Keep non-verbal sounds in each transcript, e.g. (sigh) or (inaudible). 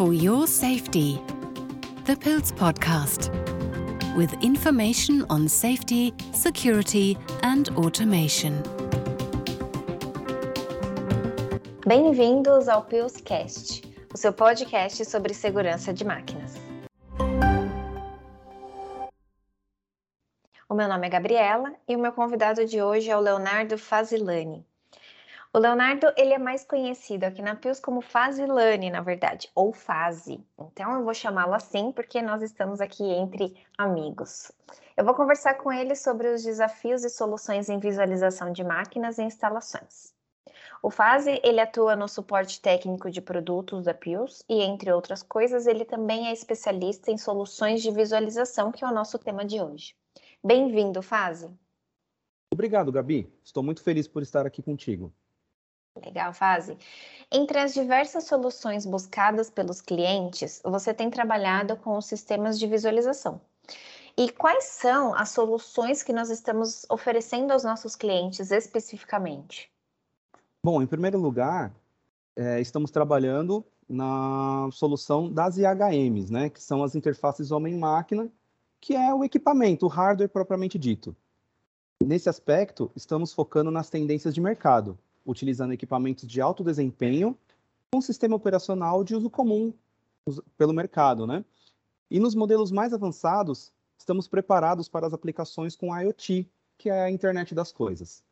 For your safety. The Pills Podcast. With information on safety, security, and automation. Bem-vindos ao Pillscast, o seu podcast sobre segurança de máquinas. O meu nome é Gabriela e o meu convidado de hoje é o Leonardo Fazilani. O Leonardo, ele é mais conhecido aqui na Pius como Fazilani, na verdade, ou Fazi. Então eu vou chamá-lo assim porque nós estamos aqui entre amigos. Eu vou conversar com ele sobre os desafios e soluções em visualização de máquinas e instalações. O Fazi, ele atua no suporte técnico de produtos da Pius e, entre outras coisas, ele também é especialista em soluções de visualização, que é o nosso tema de hoje. Bem-vindo, Fazi. Obrigado, Gabi. Estou muito feliz por estar aqui contigo. Legal, Fase. Entre as diversas soluções buscadas pelos clientes, você tem trabalhado com os sistemas de visualização. E quais são as soluções que nós estamos oferecendo aos nossos clientes especificamente? Bom, em primeiro lugar, é, estamos trabalhando na solução das IHMs, né, que são as interfaces homem-máquina, que é o equipamento, o hardware propriamente dito. Nesse aspecto, estamos focando nas tendências de mercado, utilizando equipamentos de alto desempenho com sistema operacional de uso comum pelo mercado, né? E nos modelos mais avançados, estamos preparados para as aplicações com IoT, que é a internet das coisas.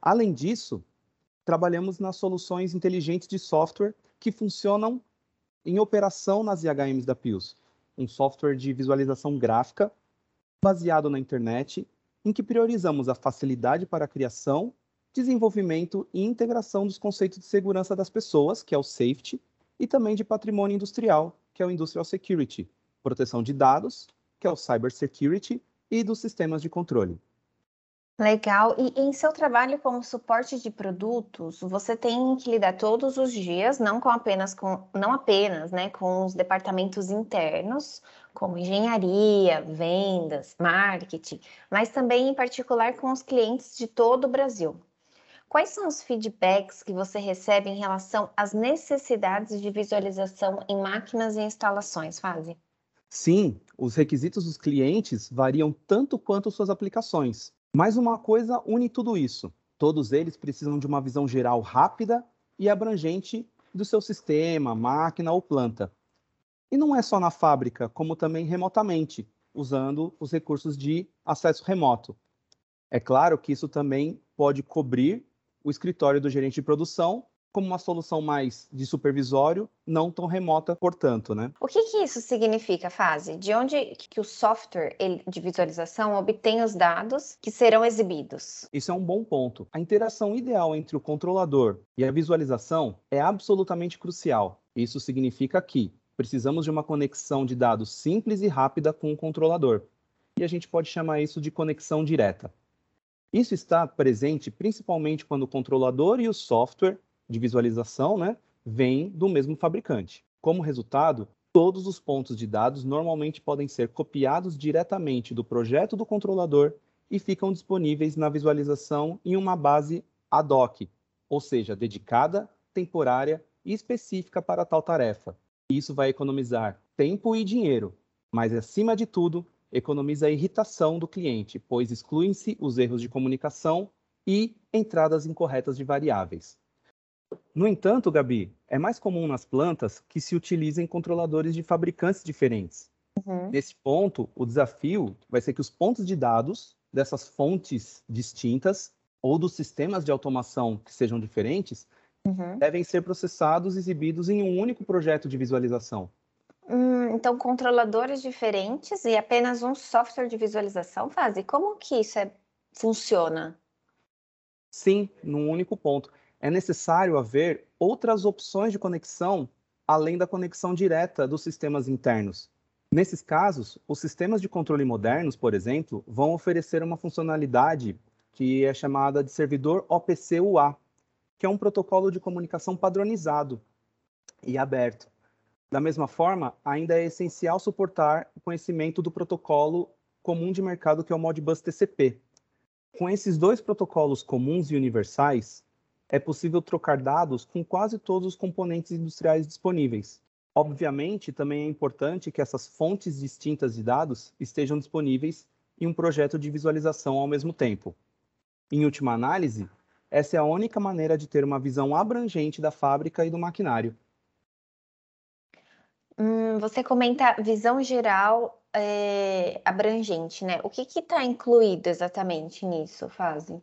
Além disso, trabalhamos nas soluções inteligentes de software que funcionam em operação nas IHMs da Pius, um software de visualização gráfica baseado na internet, em que priorizamos a facilidade para a criação desenvolvimento e integração dos conceitos de segurança das pessoas, que é o safety, e também de patrimônio industrial, que é o industrial security, proteção de dados, que é o cyber security, e dos sistemas de controle. Legal. E em seu trabalho como suporte de produtos, você tem que lidar todos os dias, não com apenas com, não apenas, né, com os departamentos internos, como engenharia, vendas, marketing, mas também em particular com os clientes de todo o Brasil. Quais são os feedbacks que você recebe em relação às necessidades de visualização em máquinas e instalações, Fase? Sim, os requisitos dos clientes variam tanto quanto suas aplicações. Mas uma coisa une tudo isso: todos eles precisam de uma visão geral rápida e abrangente do seu sistema, máquina ou planta. E não é só na fábrica, como também remotamente, usando os recursos de acesso remoto. É claro que isso também pode cobrir o escritório do gerente de produção como uma solução mais de supervisório, não tão remota, portanto, né? O que, que isso significa, Fase? De onde que o software de visualização obtém os dados que serão exibidos? Isso é um bom ponto. A interação ideal entre o controlador e a visualização é absolutamente crucial. Isso significa que precisamos de uma conexão de dados simples e rápida com o controlador. E a gente pode chamar isso de conexão direta. Isso está presente principalmente quando o controlador e o software de visualização né, vêm do mesmo fabricante. Como resultado, todos os pontos de dados normalmente podem ser copiados diretamente do projeto do controlador e ficam disponíveis na visualização em uma base ad hoc, ou seja, dedicada, temporária e específica para tal tarefa. Isso vai economizar tempo e dinheiro, mas acima de tudo, economiza a irritação do cliente, pois excluem-se os erros de comunicação e entradas incorretas de variáveis. No entanto, Gabi, é mais comum nas plantas que se utilizem controladores de fabricantes diferentes. Uhum. Nesse ponto, o desafio vai ser que os pontos de dados dessas fontes distintas ou dos sistemas de automação que sejam diferentes uhum. devem ser processados e exibidos em um único projeto de visualização. Hum, então, controladores diferentes e apenas um software de visualização faz? E como que isso é, funciona? Sim, num único ponto. É necessário haver outras opções de conexão além da conexão direta dos sistemas internos. Nesses casos, os sistemas de controle modernos, por exemplo, vão oferecer uma funcionalidade que é chamada de servidor OPC-UA, que é um protocolo de comunicação padronizado e aberto. Da mesma forma, ainda é essencial suportar o conhecimento do protocolo comum de mercado que é o Modbus TCP. Com esses dois protocolos comuns e universais, é possível trocar dados com quase todos os componentes industriais disponíveis. Obviamente, também é importante que essas fontes distintas de dados estejam disponíveis em um projeto de visualização ao mesmo tempo. Em última análise, essa é a única maneira de ter uma visão abrangente da fábrica e do maquinário. Hum, você comenta visão geral é, abrangente, né? O que está incluído exatamente nisso, Fase?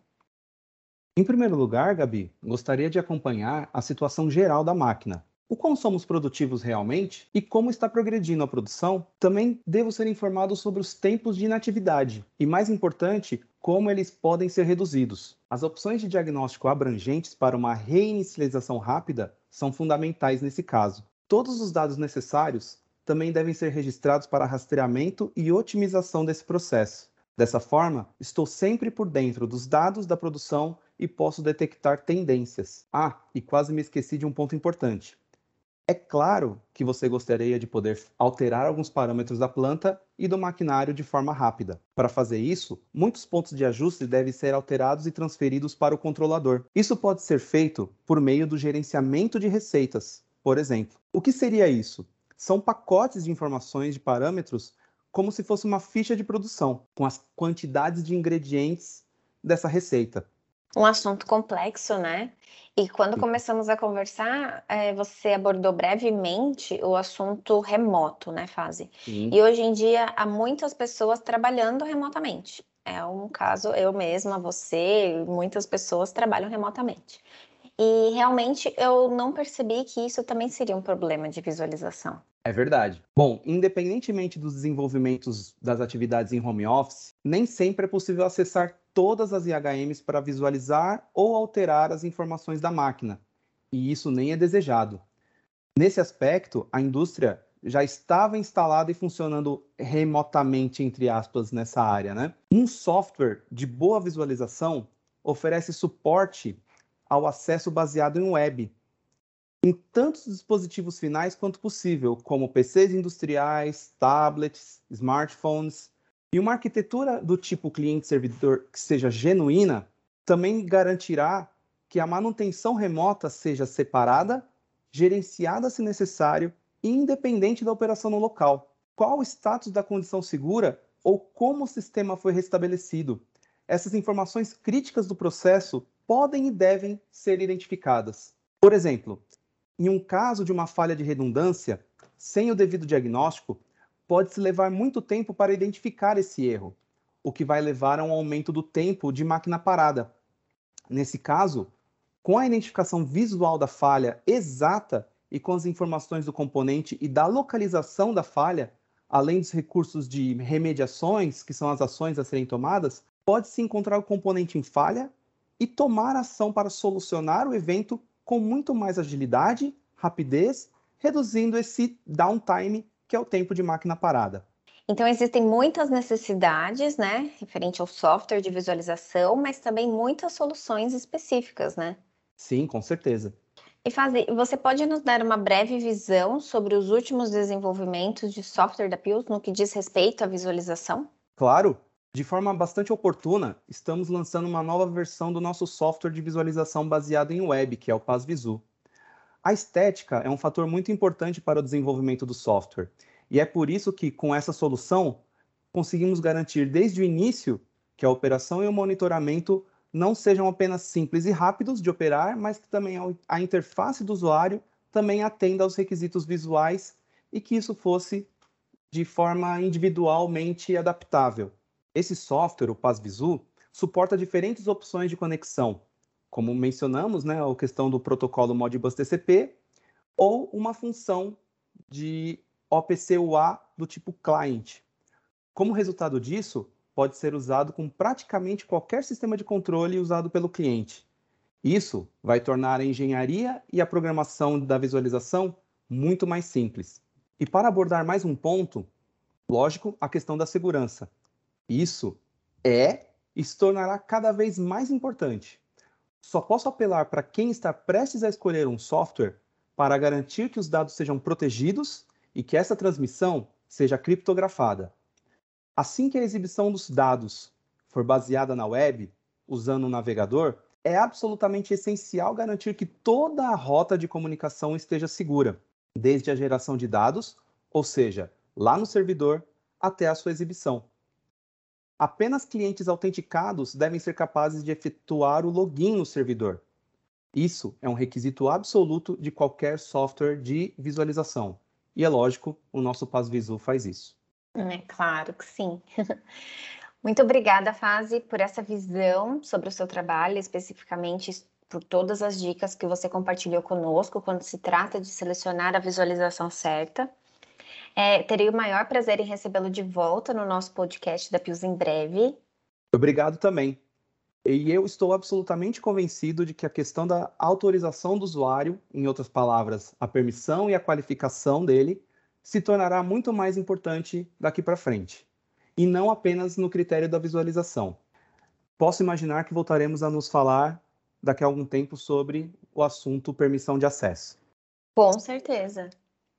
Em primeiro lugar, Gabi, gostaria de acompanhar a situação geral da máquina, o quão somos produtivos realmente e como está progredindo a produção, também devo ser informado sobre os tempos de inatividade e, mais importante, como eles podem ser reduzidos. As opções de diagnóstico abrangentes para uma reinicialização rápida são fundamentais nesse caso. Todos os dados necessários também devem ser registrados para rastreamento e otimização desse processo. Dessa forma, estou sempre por dentro dos dados da produção e posso detectar tendências. Ah, e quase me esqueci de um ponto importante. É claro que você gostaria de poder alterar alguns parâmetros da planta e do maquinário de forma rápida. Para fazer isso, muitos pontos de ajuste devem ser alterados e transferidos para o controlador. Isso pode ser feito por meio do gerenciamento de receitas, por exemplo. O que seria isso? São pacotes de informações de parâmetros como se fosse uma ficha de produção, com as quantidades de ingredientes dessa receita um assunto complexo, né? E quando começamos a conversar, é, você abordou brevemente o assunto remoto, né, Fase? Sim. E hoje em dia há muitas pessoas trabalhando remotamente. É um caso, eu mesma, você, muitas pessoas trabalham remotamente. E realmente eu não percebi que isso também seria um problema de visualização. É verdade. Bom, independentemente dos desenvolvimentos das atividades em home office, nem sempre é possível acessar todas as IHMs para visualizar ou alterar as informações da máquina, e isso nem é desejado. Nesse aspecto, a indústria já estava instalada e funcionando remotamente, entre aspas, nessa área. Né? Um software de boa visualização oferece suporte ao acesso baseado em web, em tantos dispositivos finais quanto possível, como PCs industriais, tablets, smartphones, e uma arquitetura do tipo cliente-servidor que seja genuína também garantirá que a manutenção remota seja separada, gerenciada se necessário e independente da operação no local. Qual o status da condição segura ou como o sistema foi restabelecido? Essas informações críticas do processo podem e devem ser identificadas. Por exemplo, em um caso de uma falha de redundância, sem o devido diagnóstico, pode-se levar muito tempo para identificar esse erro, o que vai levar a um aumento do tempo de máquina parada. Nesse caso, com a identificação visual da falha exata e com as informações do componente e da localização da falha, além dos recursos de remediações, que são as ações a serem tomadas, pode-se encontrar o componente em falha e tomar ação para solucionar o evento com muito mais agilidade, rapidez, reduzindo esse downtime, que é o tempo de máquina parada. Então, existem muitas necessidades, né, referente ao software de visualização, mas também muitas soluções específicas, né? Sim, com certeza. E Fazi, você pode nos dar uma breve visão sobre os últimos desenvolvimentos de software da Pius no que diz respeito à visualização? Claro. De forma bastante oportuna, estamos lançando uma nova versão do nosso software de visualização baseado em web, que é o PasVisu. A estética é um fator muito importante para o desenvolvimento do software, e é por isso que, com essa solução, conseguimos garantir desde o início que a operação e o monitoramento não sejam apenas simples e rápidos de operar, mas que também a interface do usuário também atenda aos requisitos visuais e que isso fosse de forma individualmente adaptável. Esse software, o PasVisu, suporta diferentes opções de conexão, como mencionamos, né, a questão do protocolo Modbus TCP ou uma função de OPC UA do tipo client. Como resultado disso, pode ser usado com praticamente qualquer sistema de controle usado pelo cliente. Isso vai tornar a engenharia e a programação da visualização muito mais simples. E para abordar mais um ponto, lógico, a questão da segurança. Isso é e se tornará cada vez mais importante. Só posso apelar para quem está prestes a escolher um software para garantir que os dados sejam protegidos e que essa transmissão seja criptografada. Assim que a exibição dos dados for baseada na web, usando um navegador, é absolutamente essencial garantir que toda a rota de comunicação esteja segura. desde a geração de dados, ou seja, lá no servidor, até a sua exibição. Apenas clientes autenticados devem ser capazes de efetuar o login no servidor. Isso é um requisito absoluto de qualquer software de visualização. E é lógico, o nosso PasVisu faz isso. É claro que sim. (laughs) Muito obrigada, Fase, por essa visão sobre o seu trabalho, especificamente por todas as dicas que você compartilhou conosco quando se trata de selecionar a visualização certa. É, terei o maior prazer em recebê-lo de volta no nosso podcast da Pius em breve. Obrigado também. E eu estou absolutamente convencido de que a questão da autorização do usuário, em outras palavras, a permissão e a qualificação dele, se tornará muito mais importante daqui para frente, e não apenas no critério da visualização. Posso imaginar que voltaremos a nos falar daqui a algum tempo sobre o assunto permissão de acesso. Com certeza.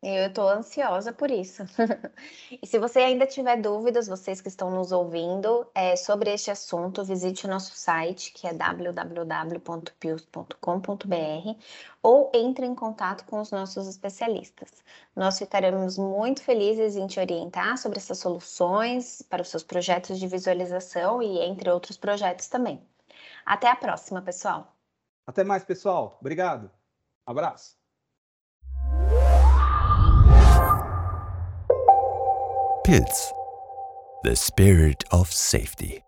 Eu estou ansiosa por isso. (laughs) e se você ainda tiver dúvidas, vocês que estão nos ouvindo, é, sobre este assunto, visite o nosso site, que é www.pius.com.br, ou entre em contato com os nossos especialistas. Nós ficaremos muito felizes em te orientar sobre essas soluções para os seus projetos de visualização e entre outros projetos também. Até a próxima, pessoal. Até mais, pessoal. Obrigado. Abraço. Pilz. The spirit of safety.